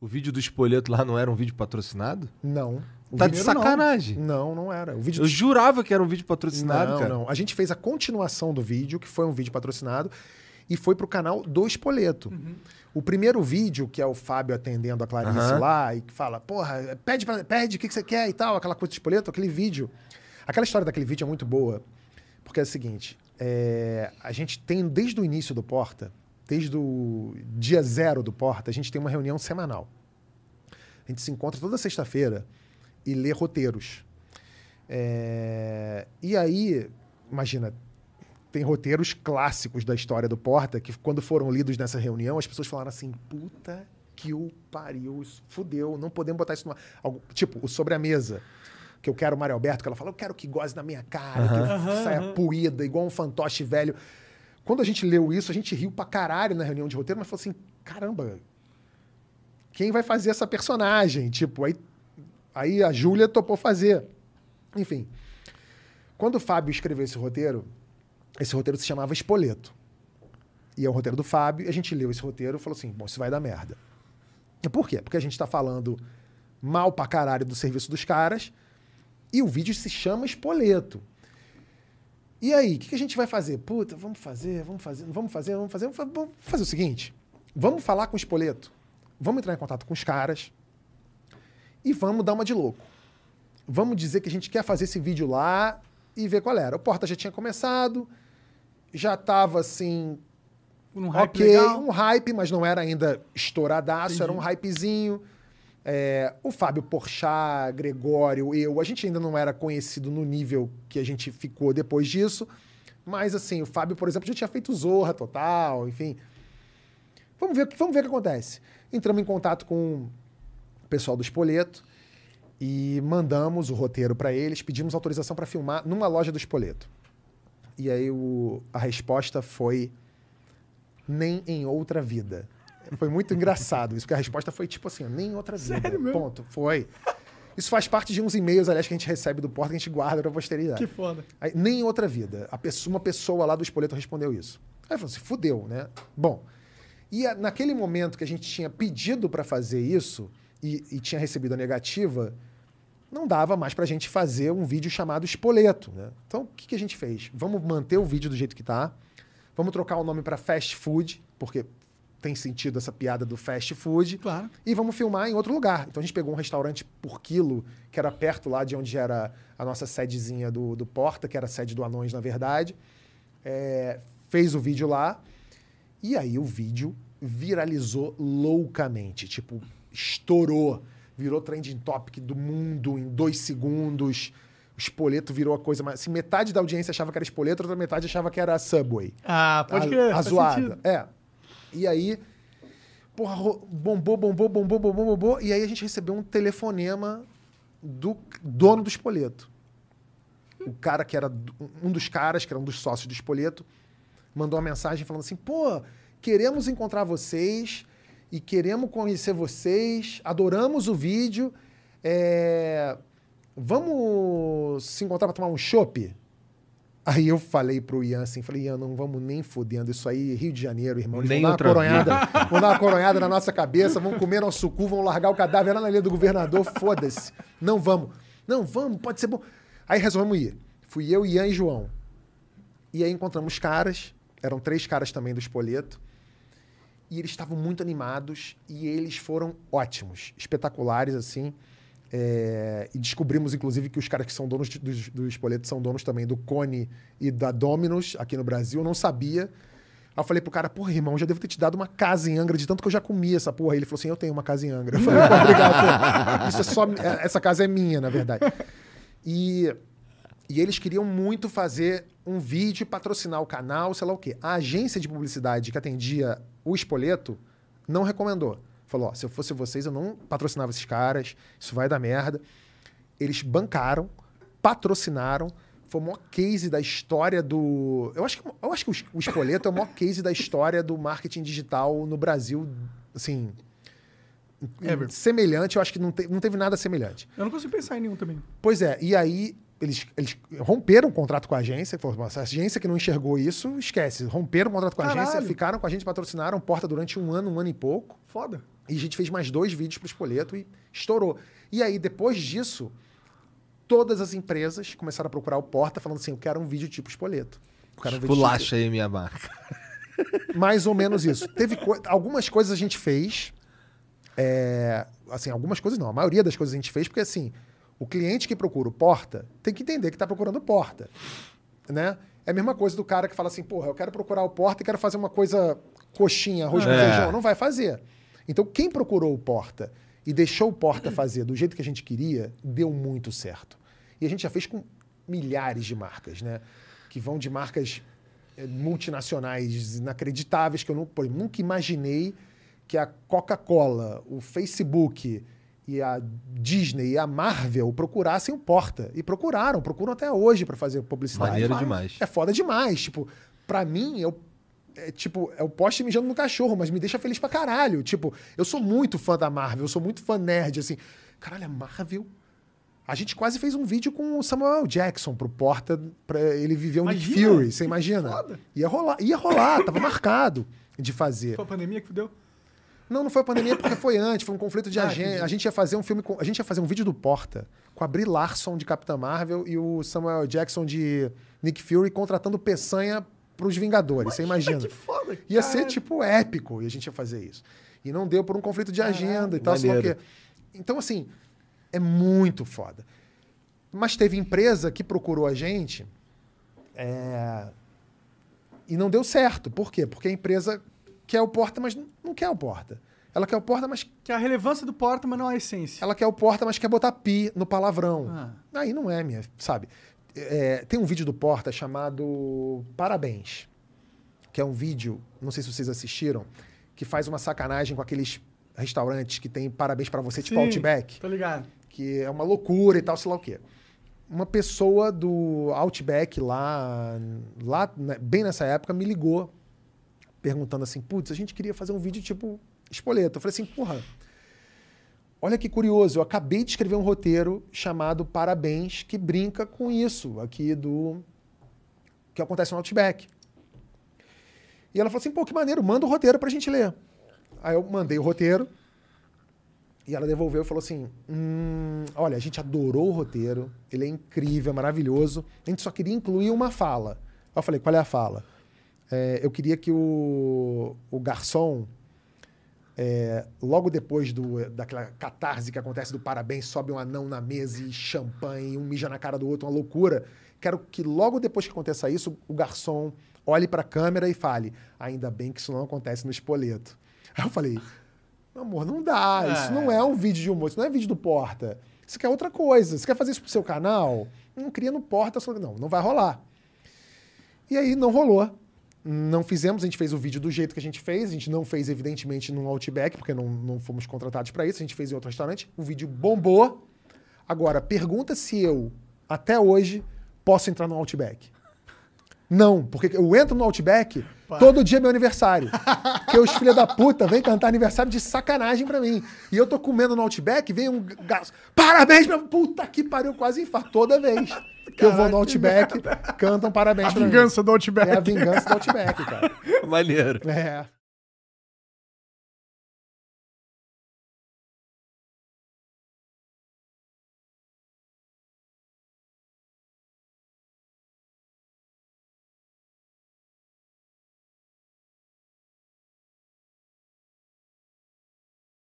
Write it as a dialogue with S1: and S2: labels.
S1: O vídeo do espoleto lá não era um vídeo patrocinado?
S2: Não. O
S1: Tá de
S2: vídeo não.
S1: sacanagem.
S2: Não, não era. O vídeo
S1: Eu jurava que era um vídeo patrocinado,
S2: não,
S1: cara.
S2: não. A gente fez a continuação do vídeo, que foi um vídeo patrocinado, e foi pro canal do Espoleto. O primeiro vídeo, que é o Fábio atendendo a Clarice
S1: Aham.
S2: lá, e que fala, porra, pede, pra, pede o que, que você quer e tal, aquela coisa do Espoleto, aquele vídeo. Aquela história daquele vídeo é muito boa, porque é o seguinte, é, a gente tem, desde o início do Porta, desde o dia zero do Porta, a gente tem uma reunião semanal. A gente se encontra toda sexta-feira e lê roteiros. É, e aí, imagina, tem roteiros clássicos da história do Porta que, quando foram lidos nessa reunião, as pessoas falaram assim: puta que o pariu, isso fudeu, não podemos botar isso no. Algo, tipo, o sobre a mesa. Que eu quero o Mário Alberto, que ela fala, eu quero que goze na minha cara, que eu saia puída, igual um fantoche velho. Quando a gente leu isso, a gente riu pra caralho na reunião de roteiro, mas falou assim: caramba, quem vai fazer essa personagem? Tipo, aí, aí a Júlia topou fazer. Enfim. Quando o Fábio escreveu esse roteiro, esse roteiro se chamava Espoleto. E é o roteiro do Fábio, a gente leu esse roteiro e falou assim: bom, isso vai dar merda. Por quê? Porque a gente tá falando mal pra caralho do serviço dos caras, e o vídeo se chama Espoleto. E aí, o que, que a gente vai fazer? Puta, vamos fazer, vamos fazer, vamos fazer, vamos fazer. Vamos fa- vamos fazer o seguinte: vamos falar com o Espoleto, vamos entrar em contato com os caras e vamos dar uma de louco. Vamos dizer que a gente quer fazer esse vídeo lá e ver qual era. O Porta já tinha começado, já tava assim,
S3: Um hype
S2: ok,
S3: legal.
S2: um hype, mas não era ainda estouradaço,
S3: Entendi.
S2: era um hypezinho. É, o Fábio Porchat, Gregório, eu, a gente ainda não era conhecido no nível que a gente ficou depois disso. Mas assim, o Fábio, por exemplo, já tinha feito Zorra Total, enfim. Vamos ver, o que- vamos ver o que acontece. Entramos em contato com o pessoal do Espoleto e mandamos o roteiro para eles, pedimos autorização para filmar numa loja do Espoleto. E aí o- a resposta foi nem em outra vida. Foi muito engraçado isso, porque a resposta foi tipo assim, nem em outra vida.
S3: Sério mesmo?
S2: Ponto. Foi. Isso faz parte de uns e-mails, aliás, que a gente recebe do Porta, que a gente guarda pra posteridade.
S3: Que foda.
S2: Aí, nem em outra vida. A pessoa, uma pessoa lá do Espoleto respondeu isso. Aí falou assim, fudeu, né? Bom, e a- naquele momento que a gente tinha pedido para fazer isso e, e tinha recebido a negativa, não dava mais pra gente fazer um vídeo chamado Espoleto, né? Então, o que, que a gente fez? Vamos manter o vídeo do jeito que tá. Vamos trocar o nome para Fast Food, porque tem sentido essa piada do fast food.
S3: Claro.
S2: E vamos filmar em outro lugar. Então a gente pegou um restaurante por quilo, que era perto lá de onde era a nossa sedezinha do, do Porta, que era a sede do Anões, na verdade. É, fez o vídeo lá. E aí o vídeo viralizou loucamente. Tipo, estourou. Virou trending topic do mundo em dois segundos. O espoleto virou a coisa mais. Assim, metade da audiência achava que era espoleto, outra metade achava que era Subway.
S3: Ah, pode
S2: a,
S3: crer.
S2: a zoada. É. E aí, porra, bombou, bombou, bombou, bombou, bombou. E aí a gente recebeu um telefonema do dono do espoleto. O cara que era um dos caras, que era um dos sócios do espoleto, mandou uma mensagem falando assim: pô, queremos encontrar vocês e queremos conhecer vocês, adoramos o vídeo. é, Vamos se encontrar para tomar um chopp? Aí eu falei pro Ian assim, falei, Ian, não vamos nem fudendo isso aí, Rio de Janeiro, irmão. Eles
S1: Nem
S2: vão dar, uma coronhada, vão dar uma coronhada na nossa cabeça, vão comer nosso cu, vão largar o cadáver lá na linha do governador, foda-se. Não vamos. Não, vamos, pode ser bom. Aí resolvemos ir. Fui eu, Ian e João. E aí encontramos caras, eram três caras também do Espoleto, e eles estavam muito animados e eles foram ótimos, espetaculares, assim. É, e descobrimos, inclusive, que os caras que são donos do, Espoleto são donos também do Cone e da Dominos aqui no Brasil. Eu não sabia. Aí eu falei pro cara, porra, irmão, já devo ter te dado uma casa em Angra, de tanto que eu já comi essa porra. Ele falou assim: eu tenho uma casa em Angra. Eu falei, obrigado. Isso é só. é- Essa casa é minha, na verdade. E, e eles queriam muito fazer um vídeo patrocinar o canal, sei lá o quê. A agência de publicidade que atendia o Espoleto não recomendou. Falou: ó, se eu fosse vocês, eu não patrocinava esses caras, isso vai dar merda. Eles bancaram, patrocinaram. Foi o maior case da história do. Eu acho que, eu acho que o Es- o Espoleto é o maior case da história do marketing digital no Brasil. Assim.
S3: Ever.
S2: Semelhante, eu acho que não, te- não teve nada semelhante.
S3: Eu não consigo pensar em nenhum também.
S2: Pois é, e aí eles, eles romperam o contrato com a agência. Falaram, essa agência que não enxergou isso, esquece. Romperam o contrato com a
S3: Caralho.
S2: agência, ficaram com a gente, patrocinaram Porta durante um ano, um ano e pouco.
S3: Foda.
S2: E a gente fez mais dois vídeos pro Espoleto e estourou. E aí, depois disso, todas as empresas começaram a procurar o Porta, falando assim: eu quero um vídeo tipo Espoleto. Quero um
S1: Pulacha aí minha marca.
S2: tipo- Mais ou menos isso. Teve co- algumas coisas a gente fez. é, assim, algumas coisas não. A maioria das coisas a gente fez, porque assim, o cliente que procura o Porta tem que entender que está procurando o Porta. Né? É a mesma coisa do cara que fala assim, porra, eu quero procurar o Porta e quero fazer uma coisa coxinha, arroz com
S1: É.
S2: feijão. Não vai fazer. Então, quem procurou o Porta e deixou o Porta fazer do jeito que a gente queria, deu muito certo. E a gente já fez com milhares de marcas, né? Que vão de marcas eh, multinacionais inacreditáveis que eu eu nunca imaginei que a Coca-Cola, o Facebook e a Disney e a Marvel procurassem o Porta. E procuraram, procuram até hoje para fazer publicidade.
S1: Maneiro demais.
S2: É foda demais. Tipo, pra mim, eu. É, tipo, é o poste mijando no cachorro, mas me deixa feliz pra caralho. Tipo, eu sou muito fã da Marvel, eu sou muito fã nerd, assim. Caralho, a Marvel. A gente quase fez um vídeo com o Samuel Jackson pro Porta pra ele viver um Nick! Fury, você imagina?
S3: Foda.
S2: Ia rolar, ia rolar, tava marcado de fazer.
S3: Foi a pandemia que fudeu?
S2: Não, não foi a pandemia porque foi antes, foi um conflito de
S3: Ah,
S2: agenda. A gente ia fazer um filme com, a gente ia fazer um vídeo do Porta com a Brie Larson de Capitã Marvel e o Samuel Jackson de Nick Fury contratando Peçanha pros Vingadores, você imagina.
S3: Que foda.
S2: Ia
S3: cara.
S2: ser tipo épico e a gente ia fazer isso. E não deu por um conflito de agenda e tal, sei lá o
S1: maneiro.
S2: quê. Então assim, é muito foda. Mas teve empresa que procurou a gente é, e não deu certo. Por quê? Porque a empresa quer o porta, mas não quer o porta. Ela quer o porta, mas
S3: Que é a relevância do porta, mas não a essência.
S2: ela quer o porta, mas quer botar pi no palavrão.
S3: Ah.
S2: Aí não é, minha, sabe? É, tem um vídeo do Porta chamado Parabéns, que é um vídeo, não sei se vocês assistiram, que faz uma sacanagem com aqueles restaurantes que tem parabéns pra você, tipo
S3: Sim,
S2: Outback,
S3: Tô ligado.
S2: que é uma loucura e tal, sei lá o quê. Uma pessoa do Outback lá, lá né, bem nessa época, me ligou perguntando assim: putz, a gente queria fazer um vídeo tipo espoleto. Eu falei assim: porra, olha que curioso, eu acabei de escrever um roteiro chamado Parabéns, que brinca com isso aqui do. que acontece no Outback. E ela falou assim: pô, que maneiro, manda o roteiro pra gente ler. Aí eu mandei o roteiro. E ela devolveu e falou assim: hum, olha, a gente adorou o roteiro, ele é incrível, é maravilhoso. A gente só queria incluir uma fala. Eu falei: qual é a fala? É, eu queria que o, o garçom, é, logo depois do, daquela catarse que acontece do parabéns, sobe um anão na mesa e champanhe, um mija na cara do outro, uma loucura. Quero que logo depois que aconteça isso, o garçom olhe para a câmera e fale: ainda bem que isso não acontece no espoleto. Aí eu falei: Amor, não dá. Isso
S3: É.
S2: não é um vídeo de humor, isso não é vídeo do Porta. Isso quer outra coisa. Você quer fazer isso pro seu canal? Não cria no Porta. Só... Não, não vai rolar. E aí não rolou. Não fizemos, a gente fez o vídeo do jeito que a gente fez. A gente não fez, evidentemente, num Outback, porque não, não fomos contratados para isso. A gente fez em outro restaurante. O vídeo bombou. Agora, pergunta se eu, até hoje, posso entrar no Outback. Não, porque eu entro no Outback, todo dia é meu aniversário. Porque os filha da puta vêm cantar aniversário de sacanagem pra mim. E eu tô comendo no Outback, vem um gasto. Parabéns, meu. Puta que pariu, quase infarto toda vez. Que eu vou no Outback, cantam parabéns
S3: A
S2: pra mim.
S3: vingança do Outback.
S2: É a vingança do Outback, cara.
S1: Maneiro.
S2: É.